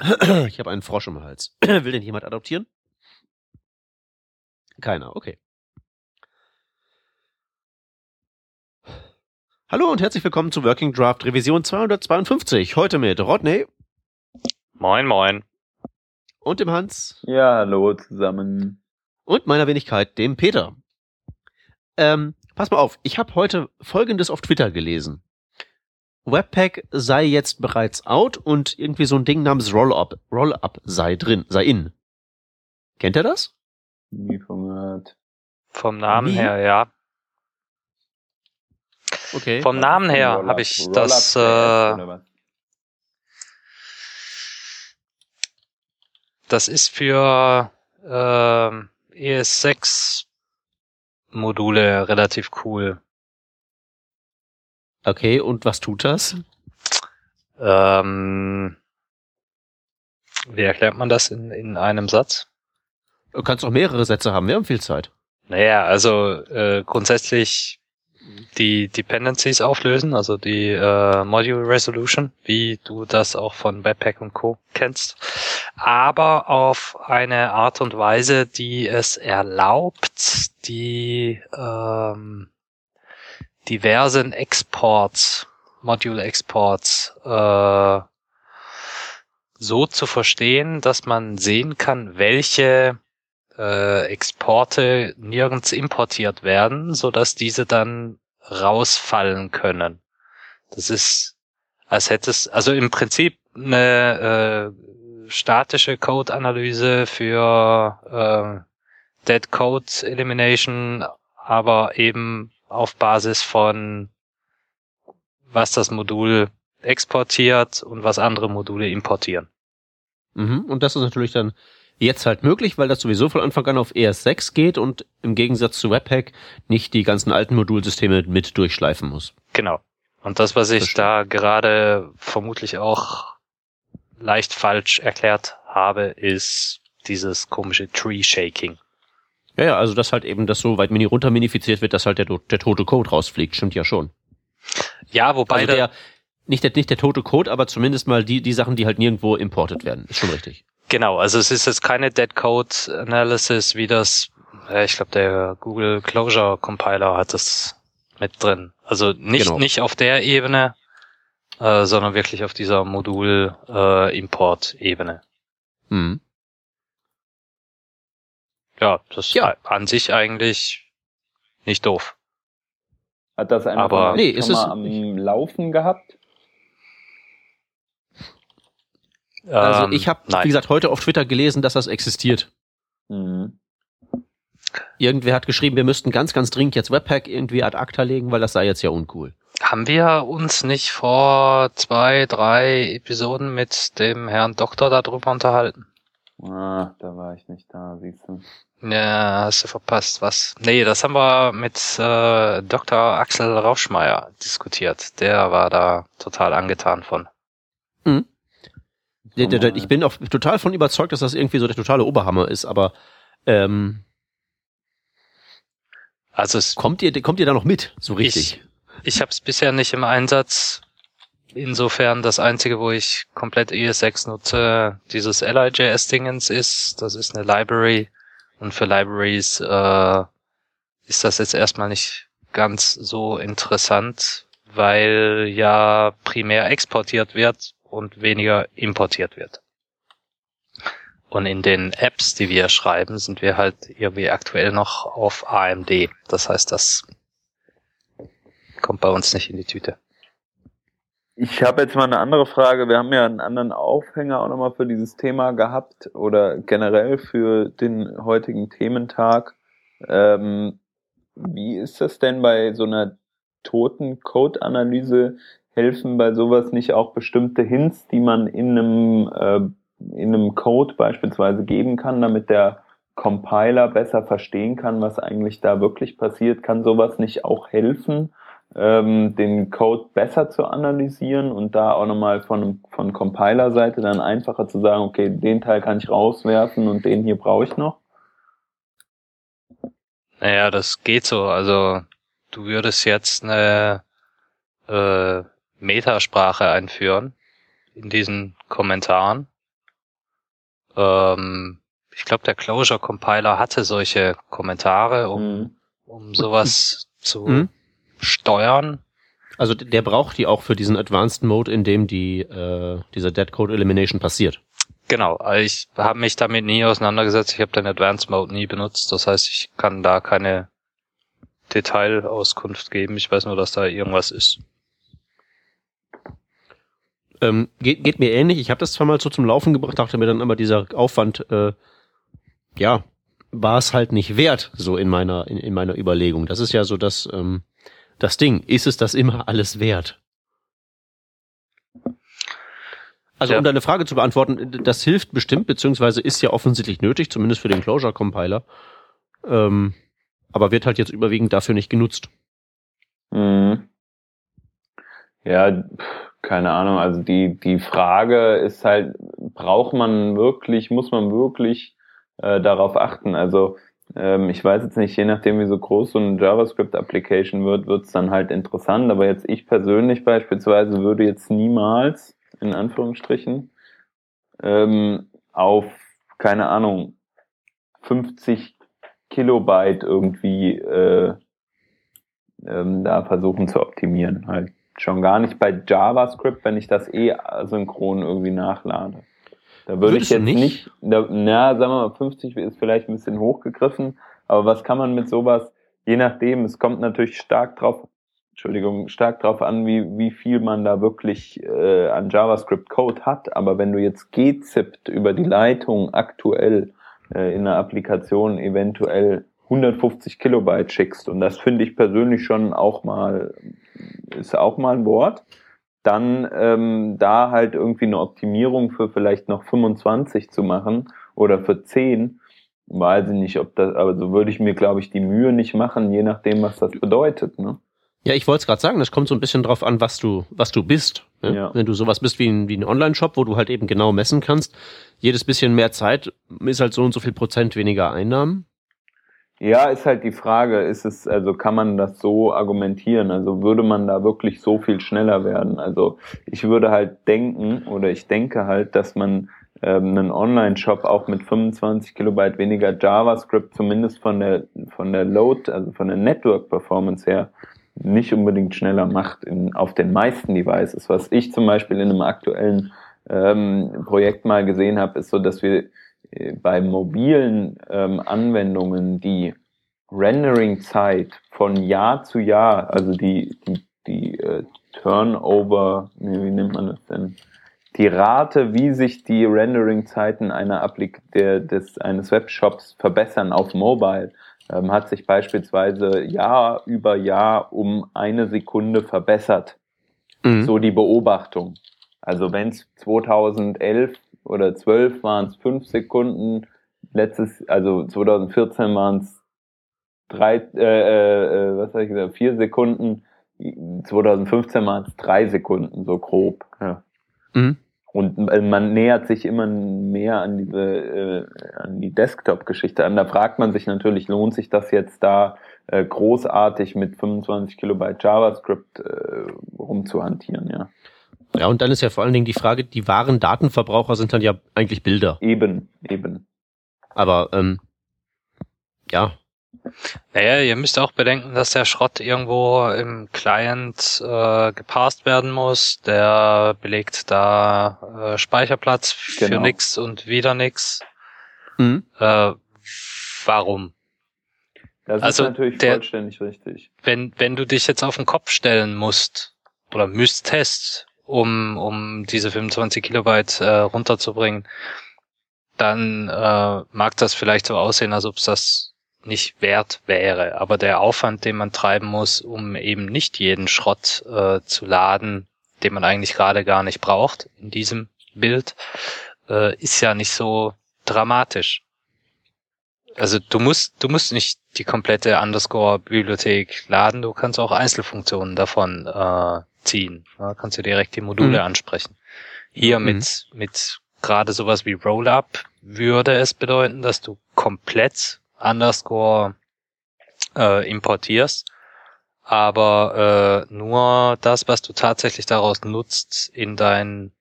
Ich habe einen Frosch im Hals. Will den jemand adoptieren? Keiner, okay. Hallo und herzlich willkommen zu Working Draft Revision 252. Heute mit Rodney Moin, moin. und dem Hans Ja, hallo zusammen. und meiner Wenigkeit, dem Peter. Ähm, pass mal auf, ich habe heute Folgendes auf Twitter gelesen. Webpack sei jetzt bereits out und irgendwie so ein Ding namens Rollup, Rollup sei drin, sei in. Kennt ihr das? Nie von gehört. Vom Namen Wie? her, ja. Okay. Vom Namen her habe ich Rollup das, äh, das ist für ähm, ES6 Module relativ cool. Okay, und was tut das? Ähm, wie erklärt man das in, in einem Satz? Du kannst auch mehrere Sätze haben, wir haben viel Zeit. Naja, also äh, grundsätzlich die Dependencies auflösen, also die äh, Module Resolution, wie du das auch von Webpack und Co. kennst, aber auf eine Art und Weise, die es erlaubt, die ähm, diversen Exports, Module Exports äh, so zu verstehen, dass man sehen kann, welche äh, Exporte nirgends importiert werden, so dass diese dann rausfallen können. Das ist, als hättest, also im Prinzip eine äh, statische Code-Analyse für äh, Dead Code Elimination, aber eben auf Basis von was das Modul exportiert und was andere Module importieren. Mhm. Und das ist natürlich dann jetzt halt möglich, weil das sowieso von Anfang an auf ES6 geht und im Gegensatz zu Webpack nicht die ganzen alten Modulsysteme mit durchschleifen muss. Genau. Und das, was ich da gerade vermutlich auch leicht falsch erklärt habe, ist dieses komische Tree Shaking. Ja, ja, also dass halt eben das so weit mini runter minifiziert wird, dass halt der, der tote Code rausfliegt, stimmt ja schon. Ja, wobei Also der, nicht der, nicht der tote Code, aber zumindest mal die, die Sachen, die halt nirgendwo importet werden. Ist schon richtig. genau, also es ist jetzt keine Dead Code Analysis, wie das, äh, ich glaube, der Google Closure Compiler hat das mit drin. Also nicht, Genau. nicht auf der Ebene, äh, sondern wirklich auf dieser Modul äh, Import Ebene. Mhm. Ja, das Ja. ist an sich eigentlich nicht doof. Hat das einer Aber- von euch Nee, ist es mal am Laufen gehabt? Also Ähm, ich habe, nein. wie gesagt, heute auf Twitter gelesen, dass das existiert. Mhm. Irgendwer hat geschrieben, wir müssten ganz, ganz dringend jetzt Webpack irgendwie ad acta legen, weil das sei jetzt ja uncool. Haben wir uns nicht vor zwei, drei Episoden mit dem Herrn Doktor darüber unterhalten? Ah, da war ich nicht da, siehst du. Ja, hast du verpasst, was? Nee, das haben wir mit äh, Dr. Axel Rauschmeier diskutiert. Der war da total angetan von. Der, der, der, ich bin auch total von überzeugt, dass das irgendwie so der totale Oberhammer ist, aber ähm, Also es, kommt ihr, kommt ihr da noch mit, so richtig? ich habe es bisher nicht im Einsatz. Insofern das einzige, wo ich komplett ES6 nutze, dieses LIJS-Dingens ist. Das ist eine Library. Und für Libraries äh, ist das jetzt erstmal nicht ganz so interessant, weil ja primär exportiert wird und weniger importiert wird. Und in den Apps, die wir schreiben, sind wir halt irgendwie aktuell noch auf AMD. Das heißt, das kommt bei uns nicht in die Tüte. Ich habe jetzt mal eine andere Frage. Wir haben ja einen anderen Aufhänger auch nochmal für dieses Thema gehabt oder generell für den heutigen Thementag. Ähm, wie ist das denn bei so einer toten Code-Analyse? Helfen bei sowas nicht auch bestimmte Hints, die man in einem, äh, in einem Code beispielsweise geben kann, damit der Compiler besser verstehen kann, was eigentlich da wirklich passiert? Kann sowas nicht auch helfen? Ähm, den Code besser zu analysieren und da auch nochmal von, von Compiler-Seite dann einfacher zu sagen, okay, den Teil kann ich rauswerfen und den hier brauche ich noch? Naja, das geht so. Also du würdest jetzt eine äh, Metasprache einführen in diesen Kommentaren ähm, ich glaube, der Closure Compiler hatte solche Kommentare, um, Mhm. um sowas zu Mhm. Steuern. Also der braucht die auch für diesen Advanced Mode, in dem die, äh, dieser Dead Code Elimination passiert. Genau, also ich habe mich damit nie auseinandergesetzt. Ich habe den Advanced Mode nie benutzt. Das heißt, ich kann da keine Detailauskunft geben. Ich weiß nur, dass da irgendwas ist. Ähm, geht, geht mir ähnlich. Ich habe das zwar mal so zum Laufen gebracht, dachte mir dann aber dieser Aufwand, äh, ja, war es halt nicht wert, so in meiner, in, in meiner Überlegung. Das ist ja so das, ähm, das Ding. Ist es das immer alles wert? Also Ja. um deine Frage zu beantworten, das hilft bestimmt, beziehungsweise ist ja offensichtlich nötig, zumindest für den Closure Compiler. Ähm, aber wird halt jetzt überwiegend dafür nicht genutzt. Mhm. Ja, keine Ahnung. Also die, die Frage ist halt, braucht man wirklich, muss man wirklich äh, darauf achten? Also ähm, ich weiß jetzt nicht, je nachdem wie so groß so eine JavaScript-Application wird, wird's dann halt interessant. Aber jetzt ich persönlich beispielsweise würde jetzt niemals, in Anführungsstrichen, ähm, auf, keine Ahnung, 50 Kilobyte irgendwie äh, ähm, da versuchen zu optimieren. Halt schon gar nicht bei JavaScript, wenn ich das eh asynchron irgendwie nachlade. Da würde Würdest ich jetzt nicht? nicht, da, na, sagen wir mal, 50 ist vielleicht ein bisschen hochgegriffen, aber was kann man mit sowas, je nachdem, es kommt natürlich stark drauf, Entschuldigung, stark drauf an, wie, wie viel man da wirklich äh, an JavaScript-Code hat, aber wenn du jetzt gzipt über die Leitung aktuell äh, in einer Applikation eventuell 150 Kilobyte schickst, und das finde ich persönlich schon auch mal, ist auch mal ein Wort, dann ähm, da halt irgendwie eine Optimierung für vielleicht noch 25 zu machen oder für 10, weiß ich nicht, ob das, aber so würde ich mir, glaube ich, die Mühe nicht machen, je nachdem, was das bedeutet. Ne? Ja, ich wollte es gerade sagen, das kommt so ein bisschen drauf an, was du, was du bist. Ne? Ja. Wenn du sowas bist wie ein, wie ein Online-Shop, wo du halt eben genau messen kannst, jedes bisschen mehr Zeit ist halt so und so viel Prozent weniger Einnahmen. Ja, ist halt die Frage, ist es, also kann man das so argumentieren? Also würde man da wirklich so viel schneller werden? Also ich würde halt denken oder ich denke halt, dass man ähm, einen Online-Shop auch mit 25 Kilobyte weniger JavaScript zumindest von der von der Load, also von der Network-Performance her nicht unbedingt schneller macht in, auf den meisten Devices. Was ich zum Beispiel in einem aktuellen ähm, Projekt mal gesehen habe, ist so, dass wir bei mobilen ähm, Anwendungen die Rendering-Zeit von Jahr zu Jahr, also die, die, die äh, Turnover, nee, wie nennt man das denn? Die Rate, wie sich die Rendering-Zeiten einer Applik der, des, eines Webshops verbessern auf Mobile, ähm, hat sich beispielsweise Jahr über Jahr um eine Sekunde verbessert Mhm. so die Beobachtung. Also wenn es 2011 oder 12 waren es fünf Sekunden, letztes, also 2014 waren es drei, äh, äh, was habe ich gesagt, vier Sekunden, 2015 waren es drei Sekunden, so grob. Ja. Mhm. Und äh, man nähert sich immer mehr an diese, äh, an die Desktop-Geschichte an. Da fragt man sich natürlich, lohnt sich das jetzt da äh, großartig mit 25 Kilobyte JavaScript äh, rumzuhantieren, ja. Ja, und dann ist ja vor allen Dingen die Frage, die wahren Datenverbraucher sind dann ja eigentlich Bilder. Eben, eben. Aber ähm, ja, Naja, ihr müsst auch bedenken, dass der Schrott irgendwo im Client äh, gepasst werden muss. Der belegt da äh, Speicherplatz für Genau. nix und wieder nix. mhm. Äh, warum? Das Also ist natürlich der- vollständig richtig. Wenn, wenn du dich jetzt auf den Kopf stellen musst oder müsstest, um, um diese 25 Kilobyte äh, runterzubringen, dann äh, mag das vielleicht so aussehen, als ob es das nicht wert wäre. Aber der Aufwand, den man treiben muss, um eben nicht jeden Schrott äh, zu laden, den man eigentlich gerade gar nicht braucht in diesem Bild, äh, ist ja nicht so dramatisch. Also du musst, du musst nicht die komplette Underscore-Bibliothek laden, du kannst auch Einzelfunktionen davon äh, ziehen. Ja, kannst du direkt die Module Mhm. ansprechen. Hier Mhm. mit, mit gerade sowas wie Rollup würde es bedeuten, dass du komplett Underscore äh, importierst, aber äh, nur das, was du tatsächlich daraus nutzt, in dein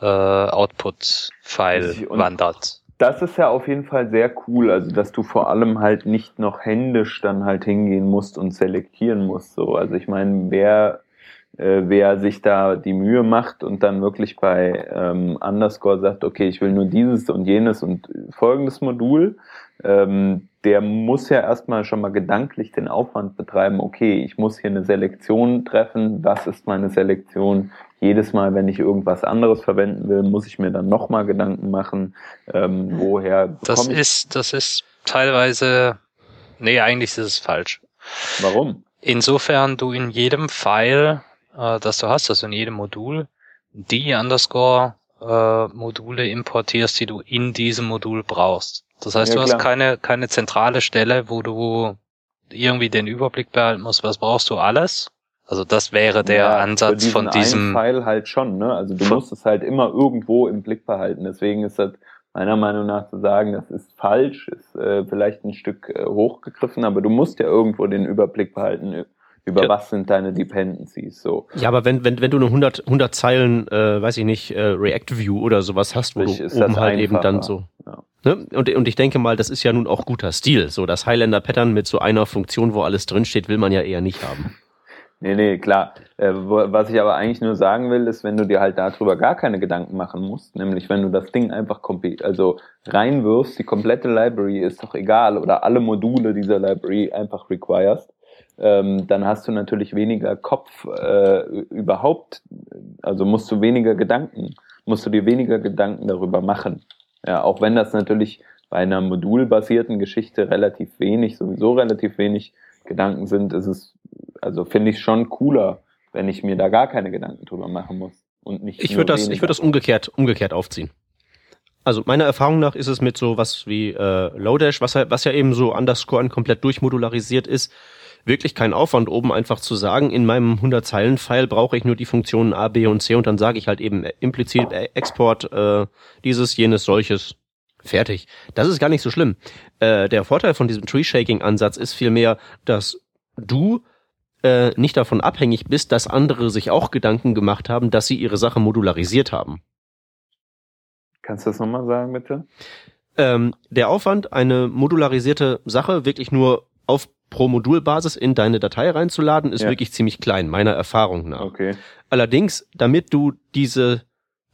äh, Output-File wandert. Das ist ja auf jeden Fall sehr cool, also dass du vor allem halt nicht noch händisch dann halt hingehen musst und selektieren musst. So, also ich meine, wer äh, wer sich da die Mühe macht und dann wirklich bei ähm, Underscore sagt, okay, ich will nur dieses und jenes und folgendes Modul, ähm, der muss ja erstmal schon mal gedanklich den Aufwand betreiben, okay, ich muss hier eine Selektion treffen, was ist meine Selektion? Jedes Mal, wenn ich irgendwas anderes verwenden will, muss ich mir dann nochmal Gedanken machen, ähm, woher Das ich ist, das ist teilweise, nee, eigentlich ist es falsch. Warum? Insofern du in jedem File äh, das du hast, also in jedem Modul, die Underscore äh, Module importierst, die du in diesem Modul brauchst. Das heißt, Ja, du klar. hast keine, keine zentrale Stelle, wo du irgendwie den Überblick behalten musst, was brauchst du alles. Also das wäre der Ja, Ansatz von diesem. Pfeil halt schon, ne? Also du musst es halt immer irgendwo im Blick behalten. Deswegen ist das meiner Meinung nach zu sagen, das ist falsch, ist äh, vielleicht ein Stück äh, hochgegriffen, aber du musst ja irgendwo den Überblick behalten über Ja. was sind deine Dependencies. So, Ja, aber wenn, wenn, wenn du eine 100, 100 Zeilen, äh, weiß ich nicht, äh, React-View oder sowas hast, wo Sprich, du oben halt eben dann so. Ja. Ne? Und, und ich denke mal, das ist ja nun auch guter Stil. So das Highlander-Pattern mit so einer Funktion, wo alles drinsteht, will man ja eher nicht haben. Nee, nee, klar. Äh, wo, was ich aber eigentlich nur sagen will, ist, wenn du dir halt darüber gar keine Gedanken machen musst, nämlich wenn du das Ding einfach also reinwirfst, die komplette Library ist doch egal oder alle Module dieser Library einfach requirest, ähm, dann hast du natürlich weniger Kopf äh, überhaupt, also musst du weniger Gedanken, musst du dir weniger Gedanken darüber machen. Ja, auch wenn das natürlich bei einer modulbasierten Geschichte relativ wenig, sowieso relativ wenig Gedanken sind, ist es, also finde ich schon cooler, wenn ich mir da gar keine Gedanken drüber machen muss. Und nicht Ich würde das, ich würde das umgekehrt, umgekehrt aufziehen. Also meiner Erfahrung nach ist es mit so was wie äh, Lodash, was ja, was ja eben so Underscore komplett durchmodularisiert ist, wirklich kein Aufwand, oben einfach zu sagen, in meinem 100-Zeilen-File brauche ich nur die Funktionen A, B und C und dann sage ich halt eben implizit äh, Export äh, dieses, jenes, solches. Fertig. Das ist gar nicht so schlimm. Äh, der Vorteil von diesem Tree-Shaking-Ansatz ist vielmehr, dass du äh, nicht davon abhängig bist, dass andere sich auch Gedanken gemacht haben, dass sie ihre Sache modularisiert haben. Kannst du das nochmal sagen, bitte? Ähm, der Aufwand, eine modularisierte Sache wirklich nur auf pro Modulbasis in deine Datei reinzuladen, ist Ja. wirklich ziemlich klein, meiner Erfahrung nach. Okay. Allerdings, damit du diese,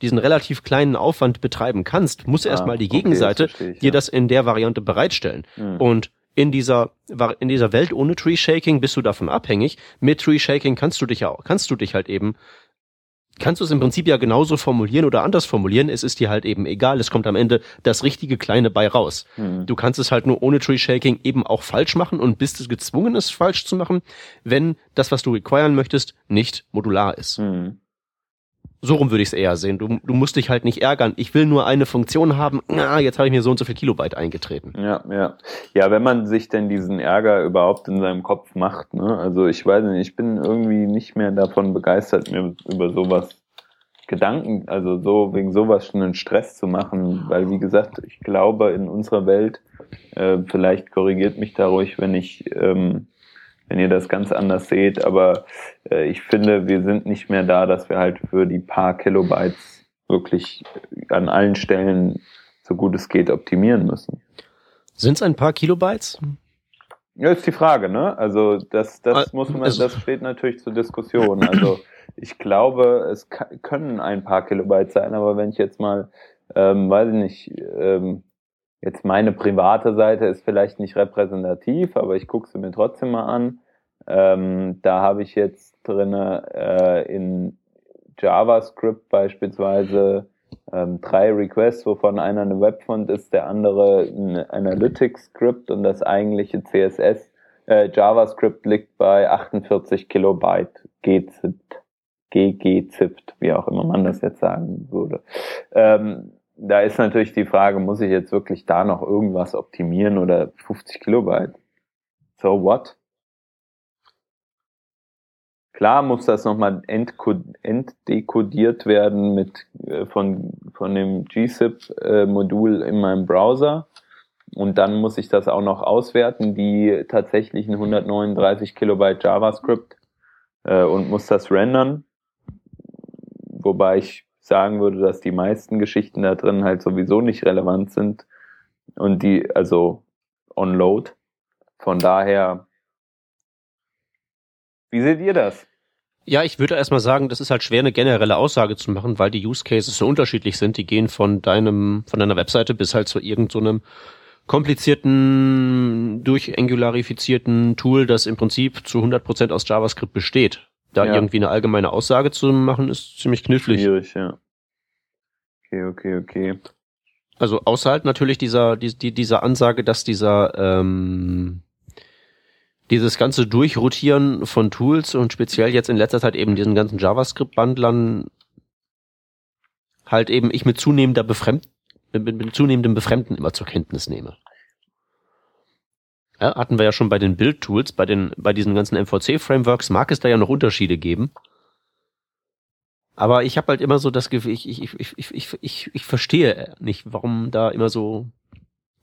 diesen relativ kleinen Aufwand betreiben kannst, muss erstmal die Ah, okay, Gegenseite das ich, dir ja. das in der Variante bereitstellen. Hm. Und in dieser, in dieser Welt ohne Tree Shaking bist du davon abhängig. Mit Tree Shaking kannst du dich ja, kannst du dich halt eben, kannst du es im Prinzip ja genauso formulieren oder anders formulieren. Es ist dir halt eben egal. Es kommt am Ende das richtige kleine bei raus. Hm. Du kannst es halt nur ohne Tree Shaking eben auch falsch machen und bist es gezwungen, es falsch zu machen, wenn das, was du requiren möchtest, nicht modular ist. Hm. So rum würde ich es eher sehen. Du, du musst dich halt nicht ärgern. Ich will nur eine Funktion haben. Na, jetzt habe ich mir so und so viel Kilobyte eingetreten. Ja, ja. Ja, wenn man sich denn diesen Ärger überhaupt in seinem Kopf macht, ne? Also ich weiß nicht, ich bin irgendwie nicht mehr davon begeistert, mir über sowas Gedanken, also so wegen sowas schon einen Stress zu machen, weil wie gesagt, ich glaube in unserer Welt, äh, vielleicht korrigiert mich da ruhig, wenn ich, ähm, wenn ihr das ganz anders seht, aber äh, ich finde, wir sind nicht mehr da, dass wir halt für die paar Kilobytes wirklich an allen Stellen so gut es geht optimieren müssen. Sind es ein paar Kilobytes? Ja, ist die Frage, ne? Also das, das Ah, muss man, das steht natürlich zur Diskussion. Also ich glaube, es können ein paar Kilobyte sein, aber wenn ich jetzt mal, ähm, weiß ich nicht, ähm, jetzt meine private Seite ist vielleicht nicht repräsentativ, aber ich gucke sie mir trotzdem mal an. Ähm, da habe ich jetzt drinne äh, in JavaScript beispielsweise ähm, drei Requests, wovon einer eine Webfont ist, der andere ein Analytics-Script und das eigentliche CSS äh, JavaScript liegt bei 48 Kilobyte gzipt, ggzipt, wie auch immer man das jetzt sagen würde. Ähm, da ist natürlich die Frage, muss ich jetzt wirklich da noch irgendwas optimieren oder 50 Kilobyte? So what? Klar muss das nochmal entdekodiert werden mit äh, von, von dem gzip-Modul in meinem Browser. Und dann muss ich das auch noch auswerten, die tatsächlichen 139 Kilobyte JavaScript, äh, und muss das rendern. Wobei ich sagen würde, dass die meisten Geschichten da drin halt sowieso nicht relevant sind und die, also on load. Von daher, wie seht ihr das? Ja, ich würde erstmal sagen, das ist halt schwer, eine generelle Aussage zu machen, weil die Use Cases so unterschiedlich sind. Die gehen von deinem, von deiner Webseite bis halt zu irgendeinem so komplizierten, durchangularisierten Tool, das im Prinzip zu 100% aus JavaScript besteht. Da ja. irgendwie eine allgemeine Aussage zu machen, ist ziemlich knifflig. Schwierig, ja. Okay, okay, okay. Also außerhalb natürlich dieser, die, die, dieser Ansage, dass dieser ähm, dieses ganze Durchrotieren von Tools und speziell jetzt in letzter Zeit eben diesen ganzen JavaScript-Bundlern halt eben ich mit zunehmender Befremd mit, mit zunehmendem Befremden immer zur Kenntnis nehme. Ja, hatten wir ja schon bei den Build-Tools, bei den, bei diesen ganzen MVC-Frameworks mag es da ja noch Unterschiede geben. Aber ich habe halt immer so das Gefühl, ich, ich, ich, ich, ich, ich, ich verstehe nicht, warum da immer so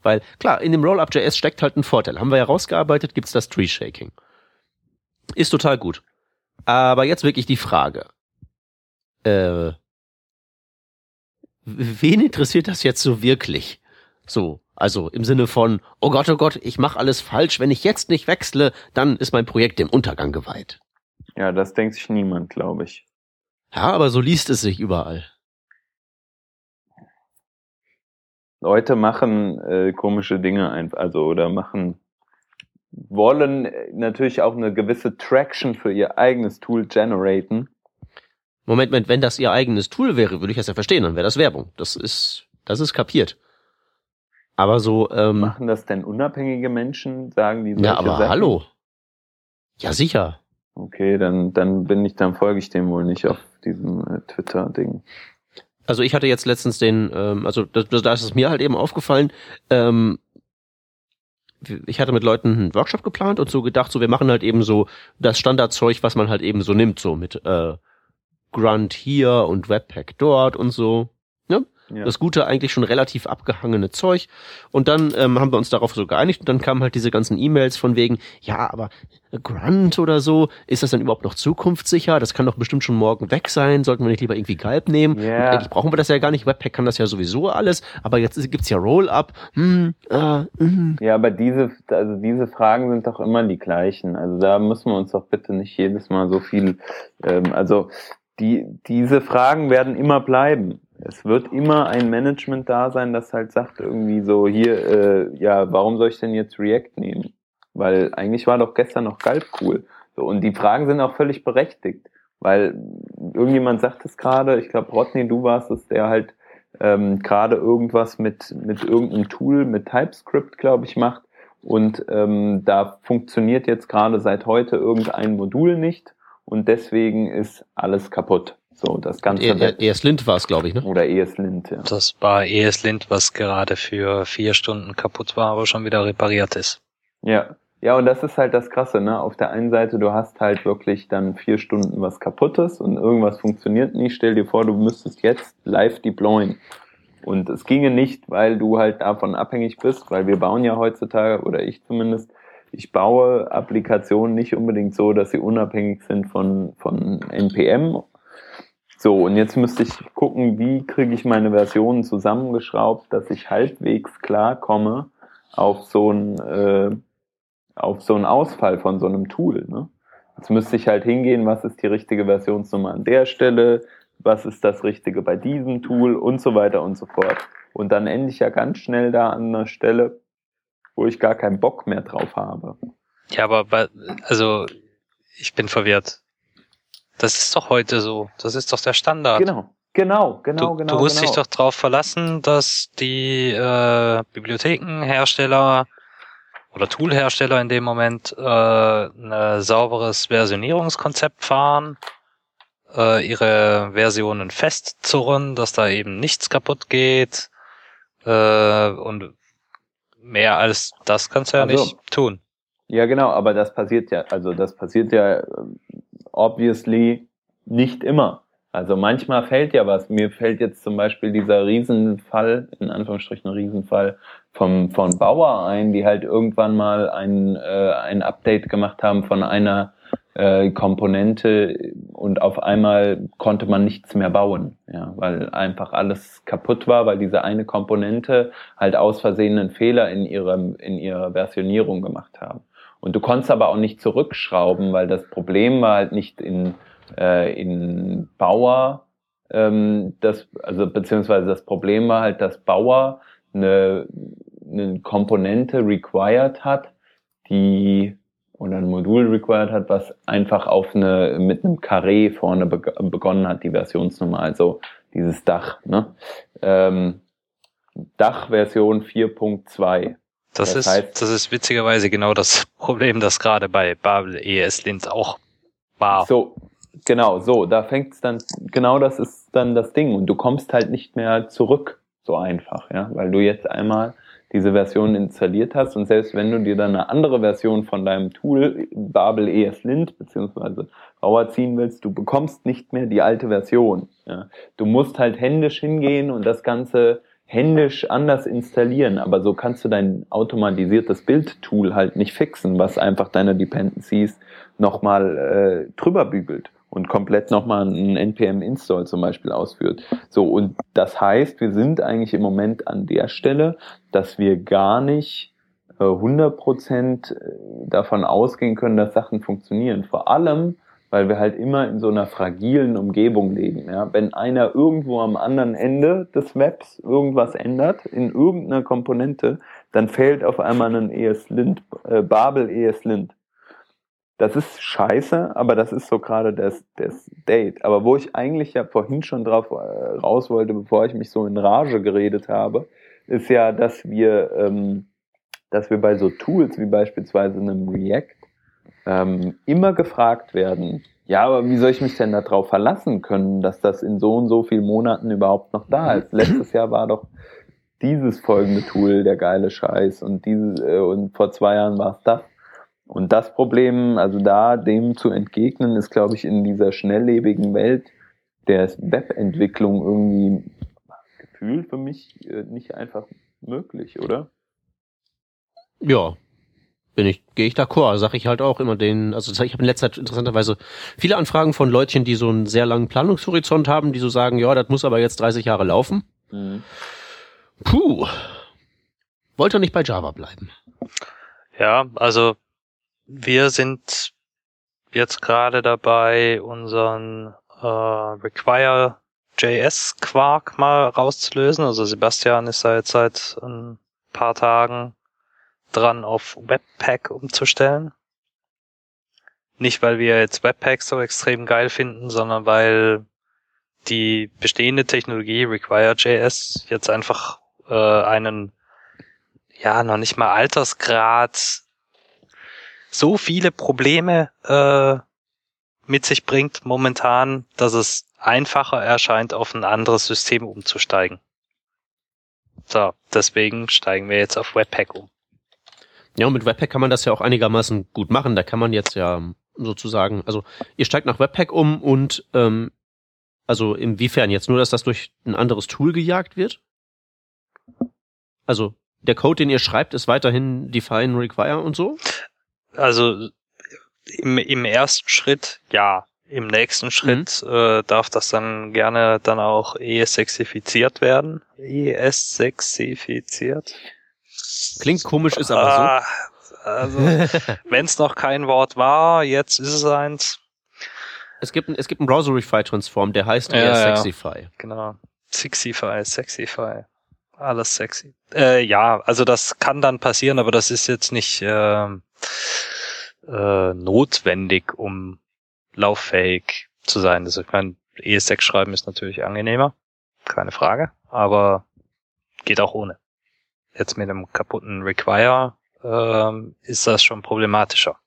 weil klar, in dem Rollup.js steckt halt ein Vorteil. Haben wir ja rausgearbeitet, gibt's das Tree Shaking. Ist total gut. Aber jetzt wirklich die Frage. Äh, wen interessiert das jetzt so wirklich? So, also im Sinne von, oh Gott, oh Gott, ich mache alles falsch, wenn ich jetzt nicht wechsle, dann ist mein Projekt dem Untergang geweiht. Ja, das denkt sich niemand, glaube ich. Ja, aber so liest es sich überall. Leute machen äh, komische Dinge einfach, also oder machen wollen natürlich auch eine gewisse Traction für ihr eigenes Tool generaten. Moment, Moment, wenn das ihr eigenes Tool wäre, würde ich das ja verstehen, dann wäre das Werbung. Das ist, das ist kapiert. Aber so, ähm, Machen das denn unabhängige Menschen, sagen die solche Ja, aber Sachen? hallo. Ja, sicher. Okay, dann, dann bin ich, dann folge ich dem wohl nicht auf diesem äh, Twitter-Ding also ich hatte jetzt letztens den, ähm, also da, da ist es mir halt eben aufgefallen, ähm, ich hatte mit Leuten einen Workshop geplant und so gedacht, so wir machen halt eben so das Standardzeug, was man halt eben so nimmt, so mit äh, Grunt hier und Webpack dort und so. Ja. Das gute, eigentlich schon relativ abgehangene Zeug. Und dann ähm, haben wir uns darauf so geeinigt und dann kamen halt diese ganzen E-Mails von wegen, ja, aber Grunt oder so, ist das dann überhaupt noch zukunftssicher? Das kann doch bestimmt schon morgen weg sein. Sollten wir nicht lieber irgendwie Galb nehmen? Yeah. Eigentlich brauchen wir das ja gar nicht. Webpack kann das ja sowieso alles. Aber jetzt gibt's ja Rollup. Hm, äh, mm. Ja, aber diese, also diese Fragen sind doch immer die gleichen. Also da müssen wir uns doch bitte nicht jedes Mal so viel, ähm, also die, diese Fragen werden immer bleiben es wird immer ein Management da sein, das halt sagt irgendwie so, hier, äh, ja, warum soll ich denn jetzt React nehmen? Weil eigentlich war doch gestern noch Galb cool. So, und die Fragen sind auch völlig berechtigt, weil irgendjemand sagt es gerade, ich glaube, Rodney, du warst es, der halt ähm, gerade irgendwas mit, mit irgendeinem Tool, mit TypeScript, glaube ich, macht. Und ähm, da funktioniert jetzt gerade seit heute irgendein Modul nicht und deswegen ist alles kaputt. So, das ganze e ESLint war es, glaube ich, ne? Oder ESLint, ja. Das war ESLint, was gerade für vier Stunden kaputt war, aber schon wieder repariert ist. Ja. Ja, und das ist halt das Krasse, ne? Auf der einen Seite, du hast halt wirklich dann vier Stunden was kaputtes und irgendwas funktioniert nicht. Stell dir vor, du müsstest jetzt live deployen. Und es ginge nicht, weil du halt davon abhängig bist, weil wir bauen ja heutzutage, oder ich zumindest, ich baue Applikationen nicht unbedingt so, dass sie unabhängig sind von, von NPM so, und jetzt müsste ich gucken, wie kriege ich meine Versionen zusammengeschraubt, dass ich halbwegs klarkomme auf so einen, äh, auf so einen Ausfall von so einem Tool. Ne? Jetzt müsste ich halt hingehen, was ist die richtige Versionsnummer an der Stelle, was ist das Richtige bei diesem Tool und so weiter und so fort. Und dann ende ich ja ganz schnell da an einer Stelle, wo ich gar keinen Bock mehr drauf habe. Ja, aber also ich bin verwirrt. Das ist doch heute so. Das ist doch der Standard. Genau. Genau, genau, du, genau. Du musst genau. dich doch darauf verlassen, dass die äh, Bibliothekenhersteller oder Toolhersteller in dem Moment äh, ein sauberes Versionierungskonzept fahren, äh, ihre Versionen festzurren, dass da eben nichts kaputt geht äh, und mehr als das kannst du ja also, nicht tun. Ja, genau, aber das passiert ja, also das passiert ja obviously nicht immer. Also manchmal fällt ja was. Mir fällt jetzt zum Beispiel dieser Riesenfall, in Anführungsstrichen Riesenfall vom, von Bauer ein, die halt irgendwann mal ein, äh, ein Update gemacht haben von einer äh, Komponente und auf einmal konnte man nichts mehr bauen, ja, weil einfach alles kaputt war, weil diese eine Komponente halt aus Versehen einen Fehler in ihrem in ihrer Versionierung gemacht haben. Und du konntest aber auch nicht zurückschrauben, weil das Problem war halt nicht in äh, in Bauer ähm, das also beziehungsweise das Problem war halt, dass Bauer eine, eine Komponente required hat, die oder ein Modul required hat, was einfach auf eine, mit einem Carré vorne begonnen hat, die Versionsnummer, also dieses Dach. Ne? Ähm, Dachversion 4.2. Das, das, ist, heißt, das ist witzigerweise genau das Problem, das gerade bei Babel ES Linz auch war. So, genau, so, da fängt es dann, genau das ist dann das Ding und du kommst halt nicht mehr zurück so einfach, ja, weil du jetzt einmal diese Version installiert hast und selbst wenn du dir dann eine andere Version von deinem Tool, Babel ESLint beziehungsweise Rauer ziehen willst, du bekommst nicht mehr die alte Version. Ja. Du musst halt händisch hingehen und das Ganze händisch anders installieren, aber so kannst du dein automatisiertes Bildtool halt nicht fixen, was einfach deine Dependencies nochmal äh, drüber bügelt und komplett nochmal einen npm-Install zum Beispiel ausführt. So, und das heißt, wir sind eigentlich im Moment an der Stelle, dass wir gar nicht äh, 100% äh, davon ausgehen können, dass Sachen funktionieren. Vor allem, weil wir halt immer in so einer fragilen Umgebung leben. Ja? Wenn einer irgendwo am anderen Ende des Webs irgendwas ändert, in irgendeiner Komponente, dann fehlt auf einmal ein ESLint, äh, Babel ESLint das ist scheiße, aber das ist so gerade das, das Date. Aber wo ich eigentlich ja vorhin schon drauf äh, raus wollte, bevor ich mich so in Rage geredet habe, ist ja, dass wir, ähm, dass wir bei so Tools wie beispielsweise einem React ähm, immer gefragt werden, ja, aber wie soll ich mich denn darauf verlassen können, dass das in so und so vielen Monaten überhaupt noch da ist? Letztes Jahr war doch dieses folgende Tool der geile Scheiß und dieses, äh, und vor zwei Jahren war es das. Und das Problem, also da dem zu entgegnen, ist, glaube ich, in dieser schnelllebigen Welt der Webentwicklung irgendwie gefühlt für mich äh, nicht einfach möglich, oder? Ja, bin ich, gehe ich d'accord, sag ich halt auch immer den, also ich habe in letzter Zeit interessanterweise viele Anfragen von Leutchen, die so einen sehr langen Planungshorizont haben, die so sagen, ja, das muss aber jetzt 30 Jahre laufen. Mhm. Puh. Wollte nicht bei Java bleiben. Ja, also wir sind jetzt gerade dabei, unseren äh, Require.js Quark mal rauszulösen. Also Sebastian ist da jetzt seit ein paar Tagen dran, auf Webpack umzustellen. Nicht, weil wir jetzt Webpack so extrem geil finden, sondern weil die bestehende Technologie Require.js jetzt einfach äh, einen ja noch nicht mal Altersgrad so viele Probleme äh, mit sich bringt momentan, dass es einfacher erscheint, auf ein anderes System umzusteigen. So, deswegen steigen wir jetzt auf Webpack um. Ja, und mit Webpack kann man das ja auch einigermaßen gut machen. Da kann man jetzt ja sozusagen, also ihr steigt nach Webpack um und ähm, also inwiefern jetzt nur, dass das durch ein anderes Tool gejagt wird? Also der Code, den ihr schreibt, ist weiterhin define, require und so? also im, im ersten Schritt ja. Im nächsten. Schritt mhm. äh, darf das dann gerne dann auch ES-sexifiziert werden. ES-sexifiziert. Klingt komisch, ist aber ah, so. Also, wenn es noch kein Wort war, jetzt ist es eins. Es gibt, es gibt einen Browserify-Transform, der heißt ja. Ja, genau. Sexify, Sexify. Alles sexy. Äh, ja, also das kann dann passieren, aber das ist jetzt nicht... Äh, äh, notwendig, um lauffähig zu sein. Also ich meine, ES6 schreiben ist natürlich angenehmer, keine Frage, aber geht auch ohne. Jetzt mit einem kaputten Require ähm, ist das schon problematischer.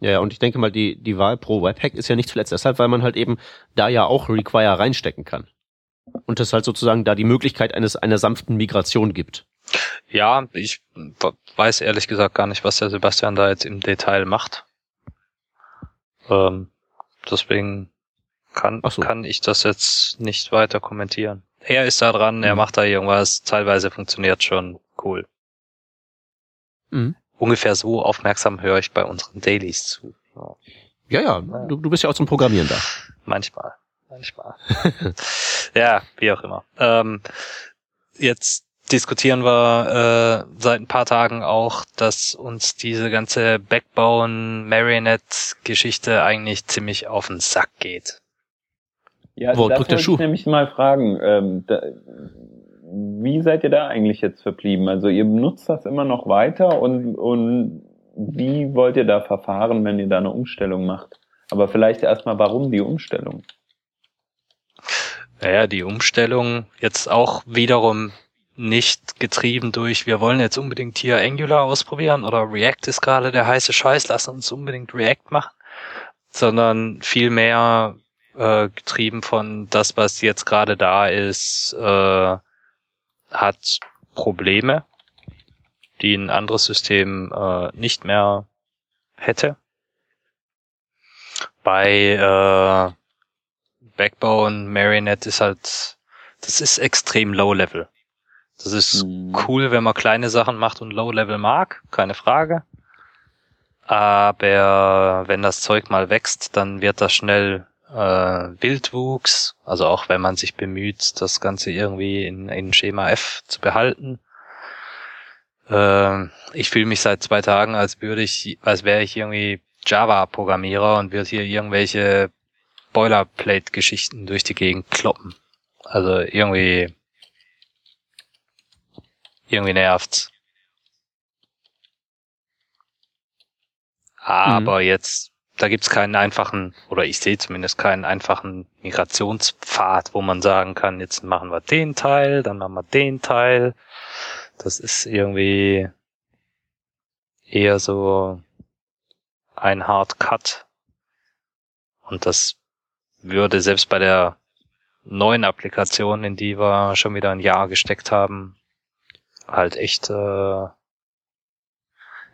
Ja, und ich denke mal, die, die Wahl pro Webhack ist ja nicht zuletzt deshalb, weil man halt eben da ja auch Require reinstecken kann. Und es halt sozusagen da die Möglichkeit eines einer sanften Migration gibt. Ja, ich weiß ehrlich gesagt gar nicht, was der Sebastian da jetzt im Detail macht. Ähm, deswegen kann, so. kann ich das jetzt nicht weiter kommentieren. Er ist da dran, mhm. er macht da irgendwas, teilweise funktioniert schon cool. Mhm. Ungefähr so aufmerksam höre ich bei unseren Dailies zu. Ja. Ja, ja, du, du bist ja auch zum Programmieren da. Manchmal, manchmal. ja, wie auch immer. Ähm, jetzt diskutieren wir äh, seit ein paar Tagen auch, dass uns diese ganze Backbone Marionette Geschichte eigentlich ziemlich auf den Sack geht. Ja, Wo das drückt der Schuh? ich nämlich mal fragen. Ähm, da, wie seid ihr da eigentlich jetzt verblieben? Also ihr benutzt das immer noch weiter und, und wie wollt ihr da verfahren, wenn ihr da eine Umstellung macht? Aber vielleicht erstmal, warum die Umstellung? Naja, die Umstellung jetzt auch wiederum nicht getrieben durch, wir wollen jetzt unbedingt hier Angular ausprobieren oder React ist gerade der heiße Scheiß, lass uns unbedingt React machen, sondern vielmehr äh, getrieben von das, was jetzt gerade da ist, äh, hat Probleme, die ein anderes System äh, nicht mehr hätte. Bei äh, Backbone Marionette ist halt, das ist extrem low level. Das ist hm. cool, wenn man kleine Sachen macht und low level mag, keine Frage. Aber wenn das Zeug mal wächst, dann wird das schnell äh, Wildwuchs, also auch wenn man sich bemüht, das Ganze irgendwie in, in Schema F zu behalten. Äh, ich fühle mich seit zwei Tagen, als würde ich, als wäre ich irgendwie Java-Programmierer und würde hier irgendwelche Boilerplate-Geschichten durch die Gegend kloppen. Also irgendwie, irgendwie nervt's. Aber mhm. jetzt da gibt's keinen einfachen, oder ich sehe zumindest keinen einfachen Migrationspfad, wo man sagen kann, jetzt machen wir den Teil, dann machen wir den Teil. Das ist irgendwie eher so ein Hard Cut. Und das würde selbst bei der neuen Applikation, in die wir schon wieder ein Jahr gesteckt haben, halt echt äh,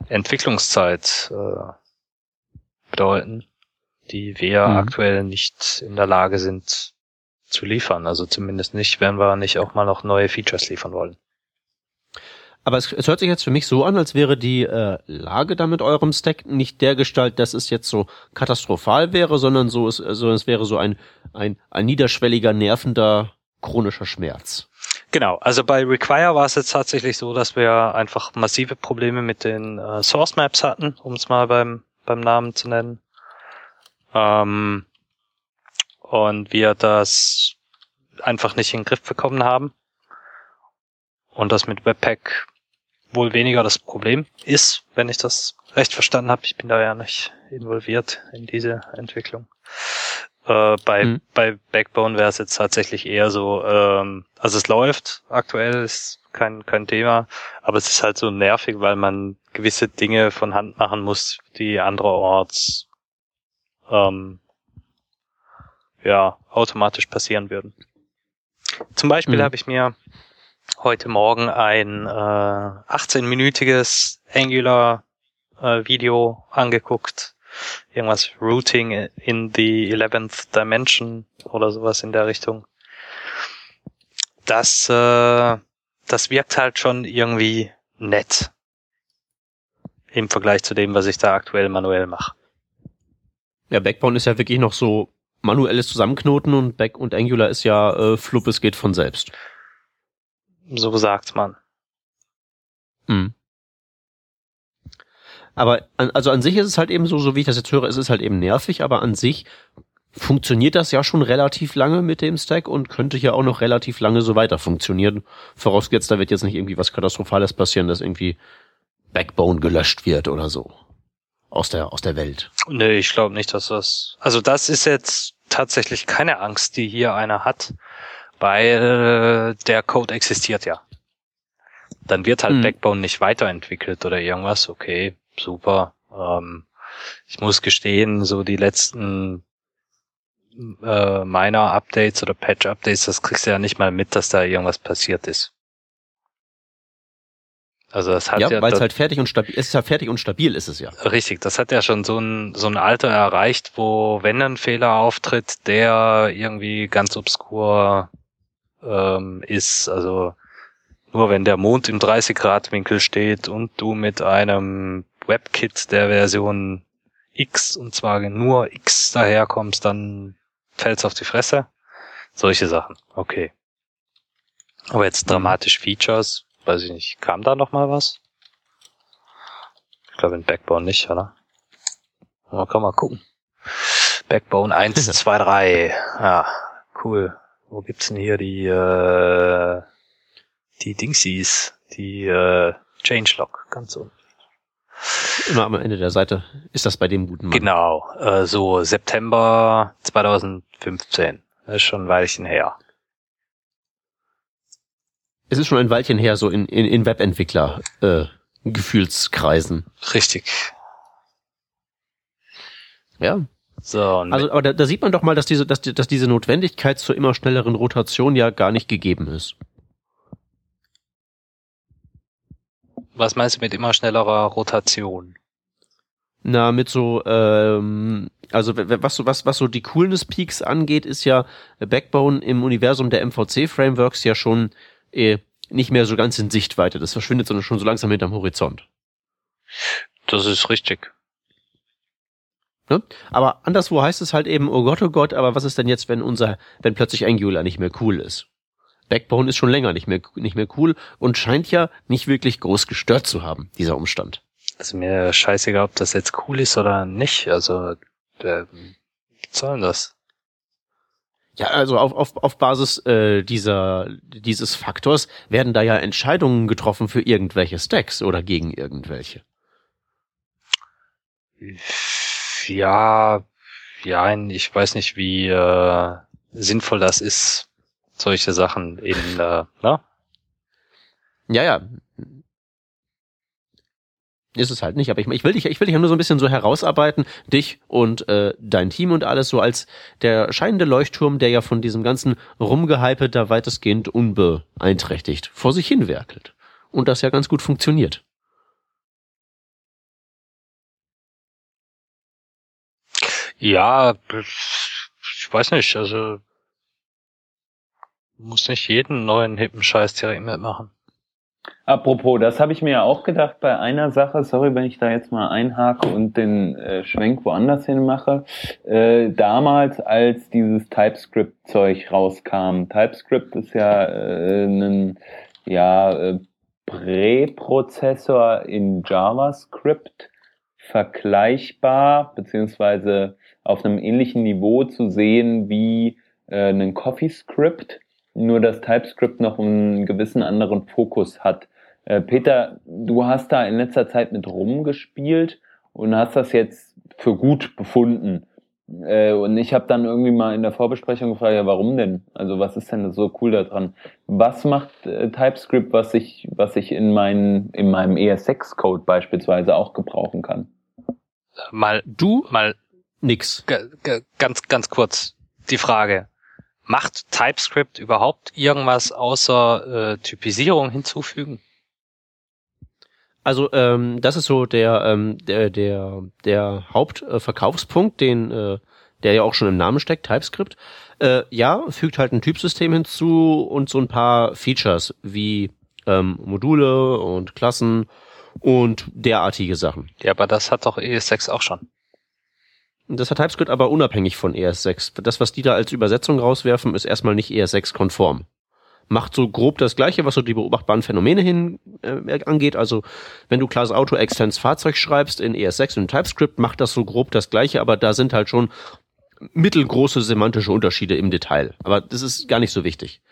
Entwicklungszeit äh, bedeuten, die wir mhm. aktuell nicht in der Lage sind zu liefern. Also zumindest nicht, wenn wir nicht auch mal noch neue Features liefern wollen. Aber es, es hört sich jetzt für mich so an, als wäre die äh, Lage da mit eurem Stack nicht der Gestalt, dass es jetzt so katastrophal wäre, sondern so es, also es wäre so ein, ein, ein niederschwelliger, nervender, chronischer Schmerz. Genau, also bei Require war es jetzt tatsächlich so, dass wir einfach massive Probleme mit den äh, Source Maps hatten, um es mal beim beim Namen zu nennen. Ähm, und wir das einfach nicht in den Griff bekommen haben. Und das mit Webpack wohl weniger das Problem ist, wenn ich das recht verstanden habe. Ich bin da ja nicht involviert in diese Entwicklung. Äh, bei, mhm. bei Backbone wäre es jetzt tatsächlich eher so, ähm, also es läuft aktuell, ist kein, kein Thema, aber es ist halt so nervig, weil man gewisse Dinge von Hand machen muss, die andererorts ähm, ja automatisch passieren würden. Zum Beispiel mhm. habe ich mir heute Morgen ein äh, 18-minütiges Angular äh, Video angeguckt. Irgendwas Routing in the 11th Dimension oder sowas in der Richtung. Das, äh, das wirkt halt schon irgendwie nett im Vergleich zu dem, was ich da aktuell manuell mache. Ja, Backbone ist ja wirklich noch so manuelles Zusammenknoten und Back und Angular ist ja äh, flupp, es geht von selbst. So sagt man. Hm. Aber an, also an sich ist es halt eben so, so wie ich das jetzt höre, ist es halt eben nervig, aber an sich funktioniert das ja schon relativ lange mit dem Stack und könnte ja auch noch relativ lange so weiter funktionieren. Vorausgesetzt, da wird jetzt nicht irgendwie was Katastrophales passieren, dass irgendwie Backbone gelöscht wird oder so. Aus der, aus der Welt. Nee, ich glaube nicht, dass das. Also das ist jetzt tatsächlich keine Angst, die hier einer hat, weil der Code existiert ja. Dann wird halt hm. Backbone nicht weiterentwickelt oder irgendwas. Okay, super. Ähm, ich muss gestehen, so die letzten äh, meiner Updates oder Patch Updates, das kriegst du ja nicht mal mit, dass da irgendwas passiert ist. Also das hat ja, ja weil es halt fertig und stabil, es ist ja fertig und stabil ist es ja. Richtig, das hat ja schon so ein so ein Alter erreicht, wo wenn ein Fehler auftritt, der irgendwie ganz obskur ähm, ist, also nur wenn der Mond im 30 Grad Winkel steht und du mit einem WebKit der Version X und zwar nur X daherkommst, dann fällt's auf die Fresse. Solche Sachen. Okay. Aber jetzt dramatisch Features, weiß ich nicht, kam da noch mal was? Ich glaube in Backbone nicht, oder? Aber kann mal gucken. Backbone 1, 2, 3. Ja, cool. Wo gibt's denn hier die, äh, die Dingsies, die, äh, Changelog, ganz unten. Immer am Ende der Seite ist das bei dem guten Mann. Genau, äh, so September 2015. Das ist schon ein Weilchen her. Es ist schon ein Weilchen her, so in, in, in Webentwickler äh, Gefühlskreisen. Richtig. Ja. So, Also, aber da, da sieht man doch mal, dass diese, dass, die- dass diese Notwendigkeit zur immer schnelleren Rotation ja gar nicht gegeben ist. Was meinst du mit immer schnellerer Rotation? Na, mit so, ähm, also was so, was, was so die Coolness Peaks angeht, ist ja Backbone im Universum der MVC-Frameworks ja schon äh, nicht mehr so ganz in Sichtweite. Das verschwindet sondern schon so langsam hinterm Horizont. Das ist richtig. Aber anderswo heißt es halt eben, oh Gott, oh Gott, aber was ist denn jetzt, wenn unser, wenn plötzlich Angular nicht mehr cool ist? Backbone ist schon länger nicht mehr, nicht mehr cool und scheint ja nicht wirklich groß gestört zu haben, dieser Umstand. Also mir scheißegal, ob das jetzt cool ist oder nicht. Also, äh, denn das? Ja, also auf, auf, auf Basis äh, dieser, dieses Faktors werden da ja Entscheidungen getroffen für irgendwelche Stacks oder gegen irgendwelche. Ja, ja, ich weiß nicht, wie äh, sinnvoll das ist, solche Sachen in, äh, ne? Ja, ja. Ist es halt nicht, aber ich, ich will dich, ich will dich ja nur so ein bisschen so herausarbeiten, dich und äh, dein Team und alles so als der scheinende Leuchtturm, der ja von diesem ganzen Rumgehype da weitestgehend unbeeinträchtigt vor sich hin werkelt. Und das ja ganz gut funktioniert. Ja, ich weiß nicht, also muss nicht jeden neuen hippen Scheiß direkt mitmachen. Apropos, das habe ich mir ja auch gedacht bei einer Sache, sorry, wenn ich da jetzt mal einhake und den äh, Schwenk woanders hin mache. Äh, damals, als dieses TypeScript-Zeug rauskam, TypeScript ist ja äh, ein ja, äh, Präprozessor in JavaScript, vergleichbar, beziehungsweise auf einem ähnlichen Niveau zu sehen wie äh, ein CoffeeScript, nur dass TypeScript noch einen gewissen anderen Fokus hat. Äh, Peter, du hast da in letzter Zeit mit rumgespielt und hast das jetzt für gut befunden. Äh, und ich habe dann irgendwie mal in der Vorbesprechung gefragt, ja, warum denn? Also was ist denn so cool daran? Was macht äh, TypeScript, was ich, was ich in, meinen, in meinem ES6-Code beispielsweise auch gebrauchen kann? Mal, Du mal nix. g- g- ganz, ganz kurz die Frage. Macht TypeScript überhaupt irgendwas außer äh, Typisierung hinzufügen? Also ähm, das ist so der ähm, der der der Hauptverkaufspunkt, den äh, der ja auch schon im Namen steckt, TypeScript. Äh, ja, fügt halt ein Typsystem hinzu und so ein paar Features wie ähm, Module und Klassen und derartige Sachen. Ja, aber das hat doch ES6 auch schon. Das hat TypeScript aber unabhängig von ES6. Das, was die da als Übersetzung rauswerfen, ist erstmal nicht ES6-konform. Macht so grob das Gleiche, was so die beobachtbaren Phänomene hin äh, angeht. Also wenn du Class Auto Extends Fahrzeug schreibst in ES6 und TypeScript, macht das so grob das Gleiche, aber da sind halt schon mittelgroße semantische Unterschiede im Detail. Aber das ist gar nicht so wichtig.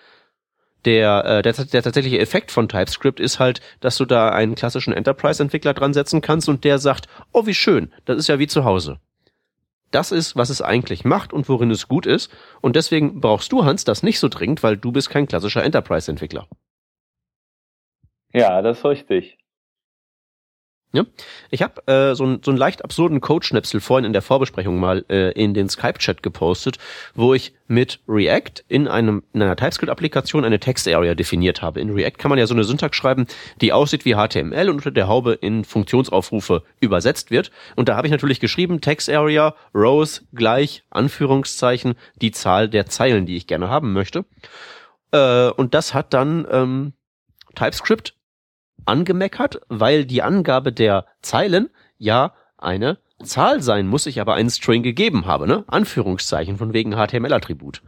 Der, äh, der, der tatsächliche Effekt von TypeScript ist halt, dass du da einen klassischen Enterprise-Entwickler dran setzen kannst und der sagt, oh wie schön, das ist ja wie zu Hause. Das ist, was es eigentlich macht und worin es gut ist. Und deswegen brauchst du, Hans, das nicht so dringend, weil du bist kein klassischer Enterprise-Entwickler. Ja, das ist richtig. Ich habe äh, so, ein, so einen leicht absurden Codeschnipsel vorhin in der Vorbesprechung mal äh, in den Skype-Chat gepostet, wo ich mit React in, einem, in einer TypeScript-Applikation eine Text-Area definiert habe. In React kann man ja so eine Syntax schreiben, die aussieht wie HTML und unter der Haube in Funktionsaufrufe übersetzt wird. Und da habe ich natürlich geschrieben, Text-Area, Rows gleich, Anführungszeichen, die Zahl der Zeilen, die ich gerne haben möchte. Äh, und das hat dann ähm, TypeScript angemeckert, weil die Angabe der Zeilen ja eine Zahl sein muss ich aber einen String gegeben habe, ne? Anführungszeichen von wegen HTML-Attribut.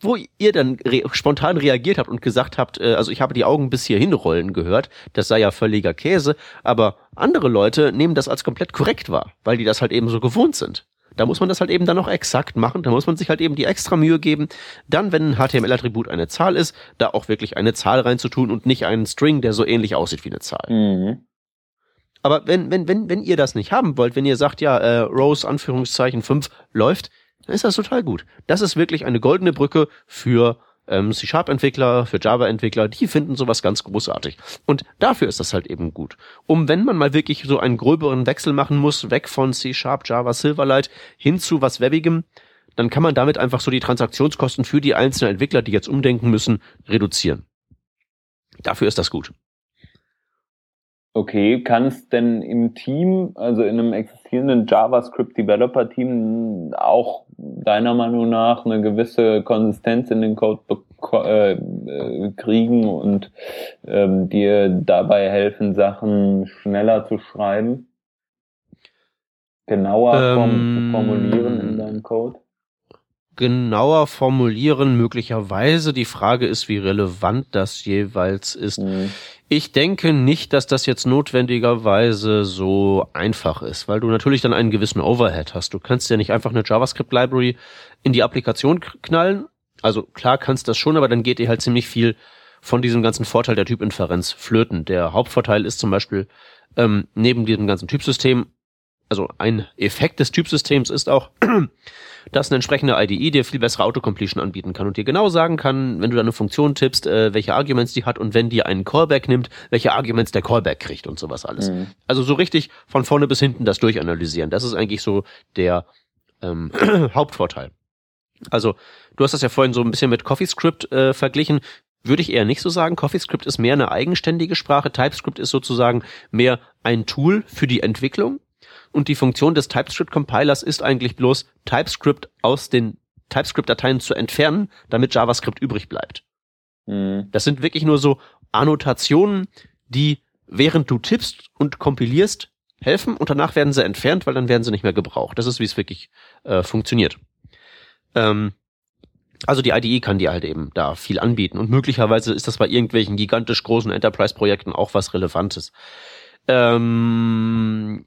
Wo ihr dann re spontan reagiert habt und gesagt habt, äh, also ich habe die Augen bis hierhin rollen gehört, das sei ja völliger Käse, aber andere Leute nehmen das als komplett korrekt wahr, weil die das halt eben so gewohnt sind. Da muss man das halt eben dann noch exakt machen. Da muss man sich halt eben die extra Mühe geben, dann, wenn ein HTML-Attribut eine Zahl ist, da auch wirklich eine Zahl reinzutun und nicht einen String, der so ähnlich aussieht wie eine Zahl. Mhm. Aber wenn, wenn, wenn, wenn ihr das nicht haben wollt, wenn ihr sagt, ja, äh, Rose, Anführungszeichen 5 läuft, dann ist das total gut. Das ist wirklich eine goldene Brücke für ähm, C-Sharp-Entwickler, für Java-Entwickler, die finden sowas ganz großartig. Und dafür ist das halt eben gut. Um, wenn man mal wirklich so einen gröberen Wechsel machen muss, weg von C-Sharp, Java, Silverlight hin zu was Webigem, dann kann man damit einfach so die Transaktionskosten für die einzelnen Entwickler, die jetzt umdenken müssen, reduzieren. Dafür ist das gut. Okay, kann es denn im Team, also in einem existierenden JavaScript-Developer-Team auch deiner Meinung nach eine gewisse Konsistenz in den Code äh, äh, kriegen und ähm, dir dabei helfen, Sachen schneller zu schreiben? Genauer ähm, formulieren in deinem Code? genauer formulieren, möglicherweise. Die Frage ist, wie relevant das jeweils ist. Mhm. Ich denke nicht, dass das jetzt notwendigerweise so einfach ist, weil du natürlich dann einen gewissen Overhead hast. Du kannst ja nicht einfach eine JavaScript-Library in die Applikation knallen. Also klar kannst das schon, aber dann geht dir halt ziemlich viel von diesem ganzen Vorteil der Typinferenz flöten. Der Hauptvorteil ist zum Beispiel, ähm, neben diesem ganzen Typsystem also ein Effekt des Typsystems ist auch, dass eine entsprechende IDE dir viel bessere Autocompletion anbieten kann und dir genau sagen kann, wenn du da eine Funktion tippst, äh, welche Arguments die hat und wenn die einen Callback nimmt, welche Arguments der Callback kriegt und sowas alles. Mhm. Also so richtig von vorne bis hinten das durchanalysieren. Das ist eigentlich so der ähm, Hauptvorteil. Also, du hast das ja vorhin so ein bisschen mit CoffeeScript äh, verglichen. Würde ich eher nicht so sagen. CoffeeScript ist mehr eine eigenständige Sprache. TypeScript ist sozusagen mehr ein Tool für die Entwicklung und die Funktion des TypeScript-Compilers ist eigentlich bloß, TypeScript aus den TypeScript-Dateien zu entfernen, damit JavaScript übrig bleibt. Mhm. Das sind wirklich nur so Annotationen, die während du tippst und kompilierst, helfen und danach werden sie entfernt, weil dann werden sie nicht mehr gebraucht. Das ist, wie es wirklich äh, funktioniert. Ähm, also die IDE kann dir halt eben da viel anbieten und möglicherweise ist das bei irgendwelchen gigantisch großen Enterprise-Projekten auch was Relevantes. Ähm,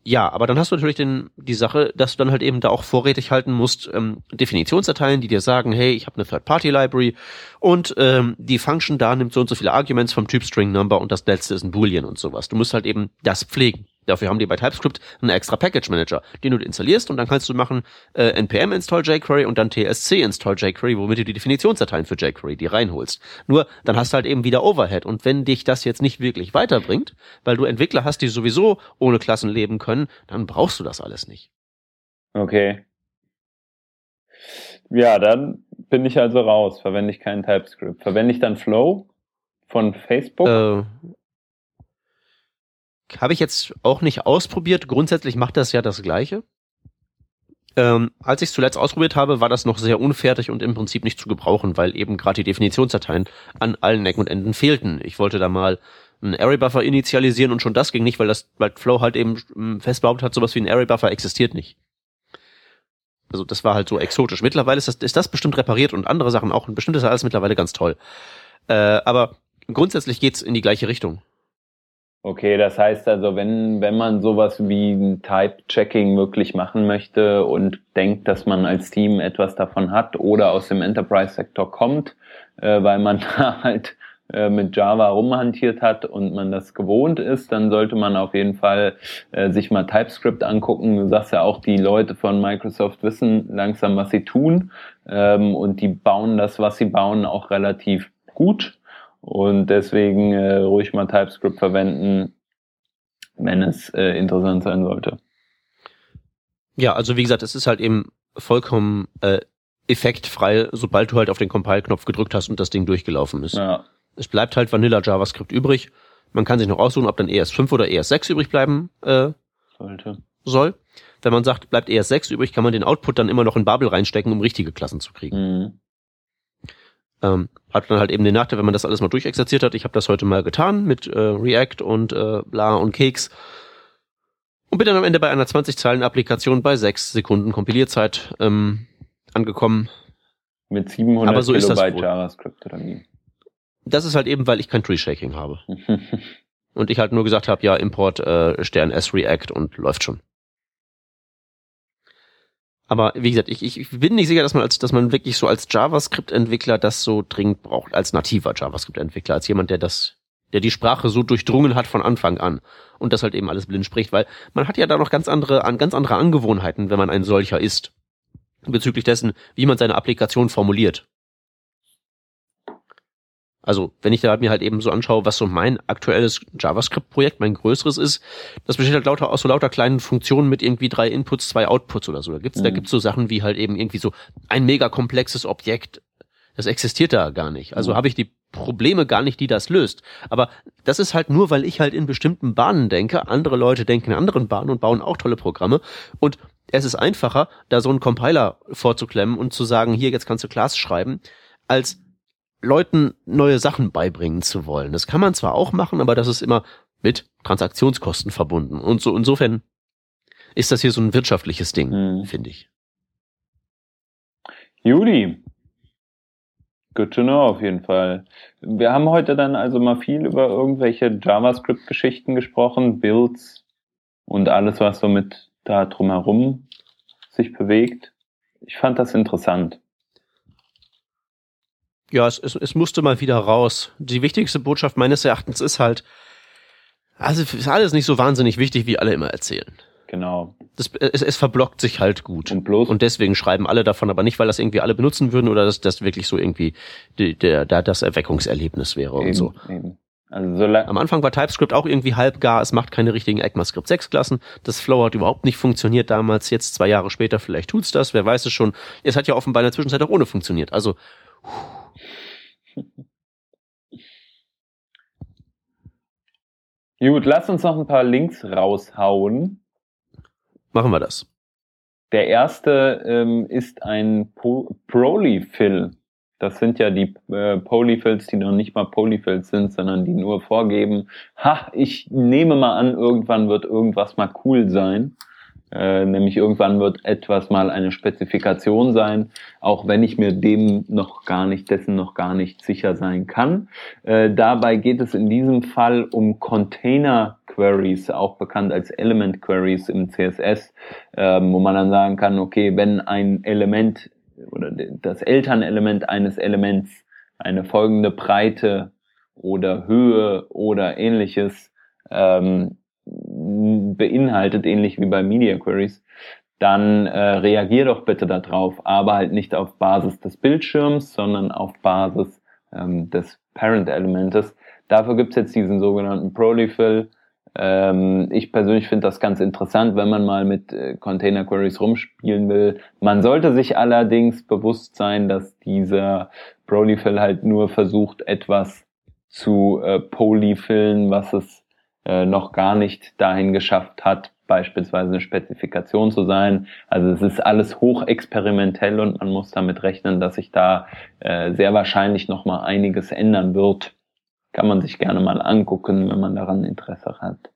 ja, aber dann hast du natürlich den, die Sache, dass du dann halt eben da auch vorrätig halten musst, ähm, Definitionsdateien, die dir sagen, hey, ich habe eine Third-Party-Library und ähm, die Function da nimmt so und so viele Arguments vom Typ String Number und das letzte ist ein Boolean und sowas. Du musst halt eben das pflegen. Dafür haben die bei TypeScript einen extra Package Manager, den du installierst und dann kannst du machen äh, npm install jQuery und dann tsc install jQuery, womit du die Definitionsdateien für jQuery die reinholst. Nur dann hast du halt eben wieder Overhead und wenn dich das jetzt nicht wirklich weiterbringt, weil du Entwickler hast, die sowieso ohne Klassen leben können, dann brauchst du das alles nicht. Okay. Ja, dann bin ich also raus. Verwende ich keinen TypeScript. Verwende ich dann Flow von Facebook? Äh, habe ich jetzt auch nicht ausprobiert. Grundsätzlich macht das ja das Gleiche. Ähm, als ich es zuletzt ausprobiert habe, war das noch sehr unfertig und im Prinzip nicht zu gebrauchen, weil eben gerade die Definitionsdateien an allen Ecken und Enden fehlten. Ich wollte da mal einen Array Buffer initialisieren und schon das ging nicht, weil das weil Flow halt eben ähm, fest behauptet hat, sowas wie ein Array Buffer existiert nicht. Also das war halt so exotisch. Mittlerweile ist das, ist das bestimmt repariert und andere Sachen auch und bestimmt ist alles mittlerweile ganz toll. Äh, aber grundsätzlich geht's in die gleiche Richtung. Okay, das heißt also, wenn, wenn man sowas wie ein Type-Checking wirklich machen möchte und denkt, dass man als Team etwas davon hat oder aus dem Enterprise-Sektor kommt, äh, weil man da halt äh, mit Java rumhantiert hat und man das gewohnt ist, dann sollte man auf jeden Fall äh, sich mal TypeScript angucken. Du sagst ja auch, die Leute von Microsoft wissen langsam, was sie tun ähm, und die bauen das, was sie bauen, auch relativ gut. Und deswegen äh, ruhig mal TypeScript verwenden, wenn es äh, interessant sein sollte. Ja, also wie gesagt, es ist halt eben vollkommen äh, effektfrei, sobald du halt auf den Compile-Knopf gedrückt hast und das Ding durchgelaufen ist. Ja. Es bleibt halt Vanilla JavaScript übrig. Man kann sich noch aussuchen, ob dann ES5 oder ES6 übrig bleiben äh, sollte. soll. Wenn man sagt, bleibt ES6 übrig, kann man den Output dann immer noch in Babel reinstecken, um richtige Klassen zu kriegen. Mhm. Ähm, hat dann halt eben den Nachteil, wenn man das alles mal durchexerziert hat. Ich habe das heute mal getan mit äh, React und äh, bla und Keks. Und bin dann am Ende bei einer 20-Zeilen-Applikation bei 6 Sekunden Kompilierzeit ähm, angekommen. Mit 700 Aber so Kilobyte. JavaScript oder wie? Das ist halt eben, weil ich kein Tree-Shaking habe. Und ich halt nur gesagt habe, ja, Import äh, Stern S React und läuft schon. Aber wie gesagt, ich, ich bin nicht sicher, dass man als, dass man wirklich so als JavaScript-Entwickler das so dringend braucht, als nativer JavaScript-Entwickler, als jemand, der das, der die Sprache so durchdrungen hat von Anfang an und das halt eben alles blind spricht, weil man hat ja da noch ganz andere, an ganz andere Angewohnheiten, wenn man ein solcher ist. Bezüglich dessen, wie man seine Applikation formuliert. Also, wenn ich da mir halt eben so anschaue, was so mein aktuelles JavaScript-Projekt, mein größeres ist, das besteht halt lauter aus so lauter kleinen Funktionen mit irgendwie drei Inputs, zwei Outputs oder so. Da gibt's, da Mhm. gibt's so Sachen wie halt eben irgendwie so ein mega komplexes Objekt. Das existiert da gar nicht. Also Mhm. habe ich die Probleme gar nicht, die das löst. Aber das ist halt nur, weil ich halt in bestimmten Bahnen denke. Andere Leute denken in anderen Bahnen und bauen auch tolle Programme. Und es ist einfacher, da so einen Compiler vorzuklemmen und zu sagen, hier, jetzt kannst du Class schreiben, als Leuten neue Sachen beibringen zu wollen. Das kann man zwar auch machen, aber das ist immer mit Transaktionskosten verbunden. Und so insofern ist das hier so ein wirtschaftliches Ding, Mhm. finde ich. Judy. Good to know auf jeden Fall. Wir haben heute dann also mal viel über irgendwelche JavaScript-Geschichten gesprochen, Builds und alles, was so mit da drumherum sich bewegt. Ich fand das interessant. Ja, es, es, es musste mal wieder raus. Die wichtigste Botschaft meines Erachtens ist halt, also ist alles nicht so wahnsinnig wichtig, wie alle immer erzählen. Genau. Das, es, es verblockt sich halt gut. Und bloß Und deswegen schreiben alle davon, aber nicht, weil das irgendwie alle benutzen würden oder dass das wirklich so irgendwie die, der, da das Erweckungserlebnis wäre und eben, so. eben. Also solange Am Anfang war TypeScript auch irgendwie halb gar, es macht keine richtigen ECMAScript 6 Klassen. Das Flow hat überhaupt nicht funktioniert damals, jetzt zwei Jahre später vielleicht tut's das, wer weiß es schon. Es hat ja offenbar in der Zwischenzeit auch ohne funktioniert. Also Gut, lass uns noch ein paar Links raushauen. machen wir das. Der erste ähm, ist ein po Polyfill. Das sind ja die äh, Polyfills, die noch nicht mal Polyfills sind, sondern die nur vorgeben, ha, ich nehme mal an, irgendwann wird irgendwas mal cool sein. Äh, nämlich irgendwann wird etwas mal eine Spezifikation sein, auch wenn ich mir dem noch gar nicht, dessen noch gar nicht sicher sein kann. Äh, dabei geht es in diesem Fall um Container Queries, auch bekannt als Element Queries im CSS, ähm, wo man dann sagen kann, okay, wenn ein Element oder das Elternelement eines Elements eine folgende Breite oder Höhe oder ähnliches ähm, beinhaltet, ähnlich wie bei Media Queries, dann äh, reagier doch bitte darauf, aber halt nicht auf Basis des Bildschirms, sondern auf Basis ähm, des Parent-Elementes. Dafür gibt's jetzt diesen sogenannten Polyfill. Ähm, ich persönlich finde das ganz interessant, wenn man mal mit äh, Container Queries rumspielen will. Man sollte sich allerdings bewusst sein, dass dieser Polyfill halt nur versucht, etwas zu äh, polyfillen, was es äh, noch gar nicht dahin geschafft hat, beispielsweise eine Spezifikation zu sein. Also es ist alles hochexperimentell und man muss damit rechnen, dass sich da äh, sehr wahrscheinlich noch mal einiges ändern wird. Kann man sich gerne mal angucken, wenn man daran Interesse hat.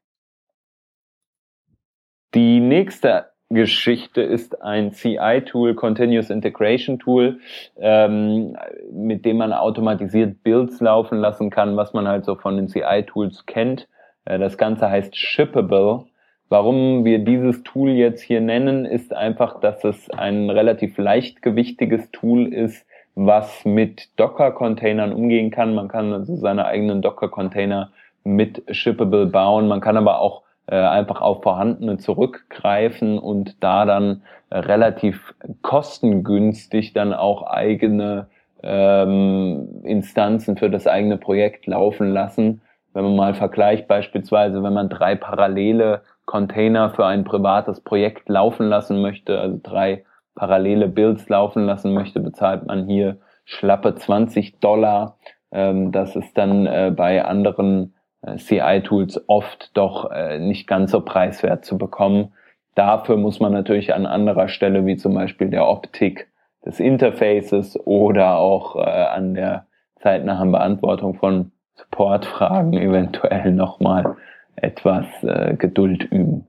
Die nächste Geschichte ist ein CI-Tool, Continuous Integration Tool, ähm, mit dem man automatisiert Builds laufen lassen kann, was man halt so von den CI-Tools kennt. Äh, das Ganze heißt Shippable. Warum wir dieses Tool jetzt hier nennen, ist einfach, dass es ein relativ leichtgewichtiges Tool ist, was mit Docker-Containern umgehen kann. Man kann also seine eigenen Docker-Container mit Shippable bauen. Man kann aber auch äh, einfach auf vorhandene zurückgreifen und da dann relativ kostengünstig dann auch eigene ähm, Instanzen für das eigene Projekt laufen lassen. Wenn man mal vergleicht, beispielsweise, wenn man drei parallele Container für ein privates Projekt laufen lassen möchte, also drei parallele Builds laufen lassen möchte, bezahlt man hier schlappe 20 Dollar. Ähm, das ist dann äh, bei anderen äh, CI-Tools oft doch äh, nicht ganz so preiswert zu bekommen. Dafür muss man natürlich an anderer Stelle, wie zum Beispiel der Optik des Interfaces oder auch äh, an der zeitnahen Beantwortung von Supportfragen eventuell nochmal etwas äh, Geduld üben.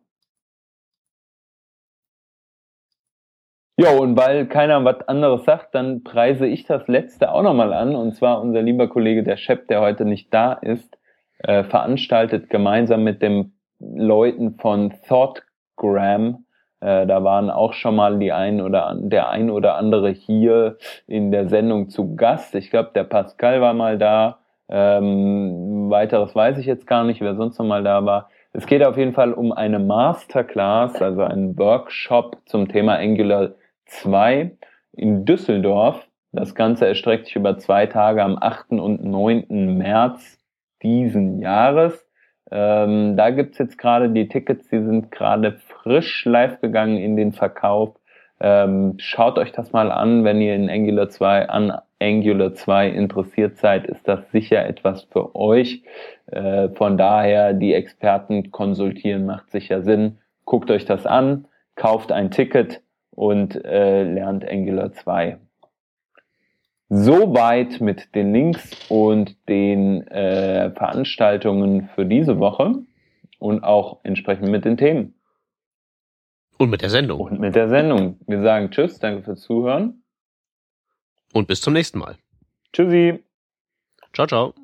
Ja, und weil keiner was anderes sagt, dann preise ich das letzte auch nochmal an. Und zwar unser lieber Kollege der Chef, der heute nicht da ist, äh, veranstaltet gemeinsam mit den Leuten von Thoughtgram. Äh, da waren auch schon mal die ein oder der ein oder andere hier in der Sendung zu Gast. Ich glaube, der Pascal war mal da ähm, weiteres weiß ich jetzt gar nicht, wer sonst noch mal da war. Es geht auf jeden Fall um eine Masterclass, also einen Workshop zum Thema Angular 2 in Düsseldorf. Das Ganze erstreckt sich über zwei Tage am 8. und 9. März diesen Jahres. Ähm, da gibt's jetzt gerade die Tickets, die sind gerade frisch live gegangen in den Verkauf. Ähm, schaut euch das mal an, wenn ihr in Angular 2 an Angular 2 interessiert seid, ist das sicher etwas für euch. Äh, von daher, die Experten konsultieren macht sicher Sinn. Guckt euch das an, kauft ein Ticket und äh, lernt Angular 2. Soweit mit den Links und den äh, Veranstaltungen für diese Woche und auch entsprechend mit den Themen. Und mit der Sendung. Und mit der Sendung. Wir sagen Tschüss, danke fürs Zuhören. Und bis zum nächsten Mal. Tschüssi. Ciao, ciao.